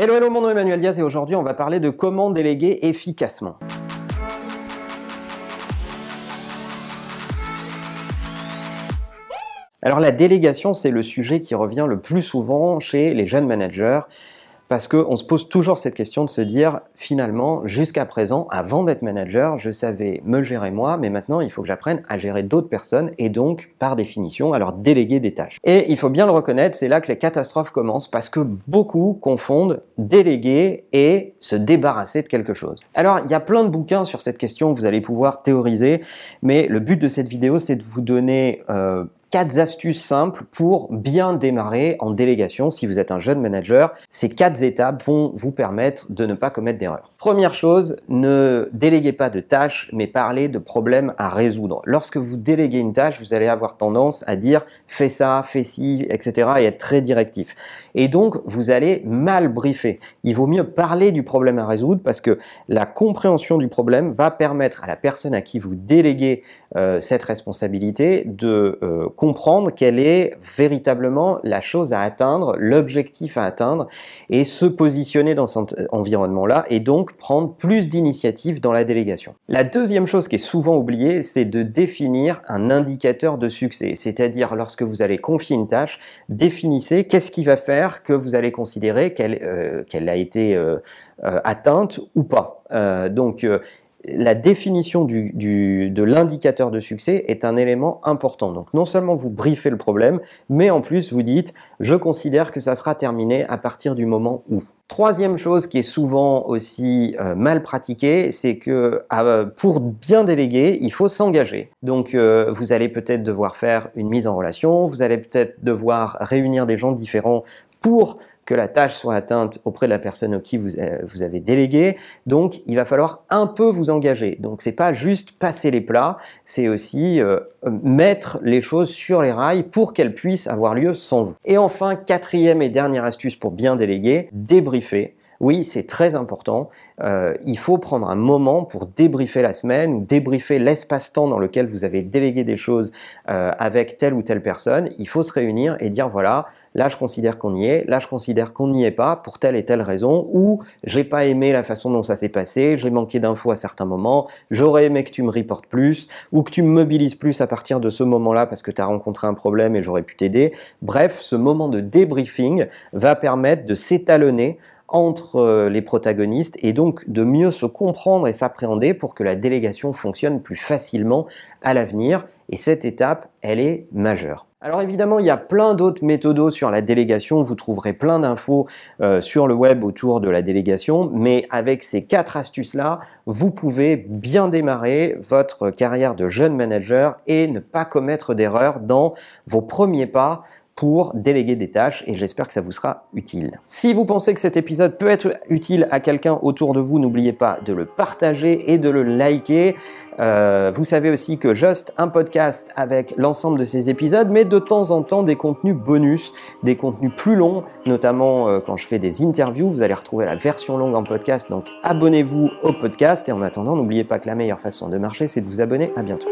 Hello, hello, mon nom est Emmanuel Diaz et aujourd'hui on va parler de comment déléguer efficacement. Alors la délégation, c'est le sujet qui revient le plus souvent chez les jeunes managers parce qu'on se pose toujours cette question de se dire, finalement, jusqu'à présent, avant d'être manager, je savais me gérer moi, mais maintenant, il faut que j'apprenne à gérer d'autres personnes et donc, par définition, à leur déléguer des tâches. Et il faut bien le reconnaître, c'est là que les catastrophes commencent parce que beaucoup confondent déléguer et se débarrasser de quelque chose. Alors, il y a plein de bouquins sur cette question que vous allez pouvoir théoriser, mais le but de cette vidéo, c'est de vous donner euh, quatre astuces simples pour bien démarrer en délégation si vous êtes un jeune manager. Ces quatre étapes vont vous permettre de ne pas commettre d'erreurs. Première chose, ne déléguez pas de tâches, mais parlez de problèmes à résoudre. Lorsque vous déléguez une tâche, vous allez avoir tendance à dire fais ça, fais ci, etc. et être très directif. Et donc, vous allez mal briefer. Il vaut mieux parler du problème à résoudre parce que la compréhension du problème va permettre à la personne à qui vous déléguez cette responsabilité de euh, comprendre quelle est véritablement la chose à atteindre, l'objectif à atteindre, et se positionner dans cet environnement-là, et donc prendre plus d'initiatives dans la délégation. La deuxième chose qui est souvent oubliée, c'est de définir un indicateur de succès, c'est-à-dire lorsque vous allez confier une tâche, définissez qu'est-ce qui va faire que vous allez considérer qu'elle euh, a été euh, euh, atteinte ou pas. donc la définition de l'indicateur de succès est un élément important. Donc non seulement vous briefez le problème, mais en plus vous dites je considère que ça sera terminé à partir du moment où. Troisième chose qui est souvent aussi euh, mal pratiquée, c'est que euh, pour bien déléguer, il faut s'engager. Donc euh, vous allez peut-être devoir faire une mise en relation, vous allez peut-être devoir réunir des gens différents pour que la tâche soit atteinte auprès de la personne à qui vous, euh, vous avez délégué. Donc, il va falloir un peu vous engager. Donc, c'est pas juste passer les plats, c'est aussi euh, mettre les choses sur les rails pour qu'elles puissent avoir lieu sans vous. Et enfin, quatrième et dernière astuce pour bien déléguer, débriefer. Oui, c'est très important. Euh, il faut prendre un moment pour débriefer la semaine ou débriefer l'espace-temps dans lequel vous avez délégué des choses euh, avec telle ou telle personne. Il faut se réunir et dire voilà, là je considère qu'on y est, là je considère qu'on n'y est pas pour telle et telle raison, ou j'ai pas aimé la façon dont ça s'est passé, j'ai manqué d'infos à certains moments, j'aurais aimé que tu me reportes plus, ou que tu me mobilises plus à partir de ce moment-là parce que tu as rencontré un problème et j'aurais pu t'aider. Bref, ce moment de débriefing va permettre de s'étalonner entre euh, les protagonistes et donc de mieux se comprendre et s'appréhender pour que la délégation fonctionne plus facilement à l'avenir. Et cette étape, elle est majeure. Alors évidemment, il y a plein d'autres méthodos sur la délégation, vous trouverez plein d'infos euh, sur le web autour de la délégation, mais avec ces quatre astuces-là, vous pouvez bien démarrer votre carrière de jeune manager et ne pas commettre d'erreurs dans vos premiers pas pour déléguer des tâches et j'espère que ça vous sera utile. Si vous pensez que cet épisode peut être utile à quelqu'un autour de vous, n'oubliez pas de le partager et de le liker. Euh, vous savez aussi que Just un podcast avec l'ensemble de ces épisodes, mais de temps en temps des contenus bonus, des contenus plus longs, notamment euh, quand je fais des interviews. Vous allez retrouver la version longue en podcast, donc abonnez-vous au podcast et en attendant, n'oubliez pas que la meilleure façon de marcher, c'est de vous abonner. À bientôt.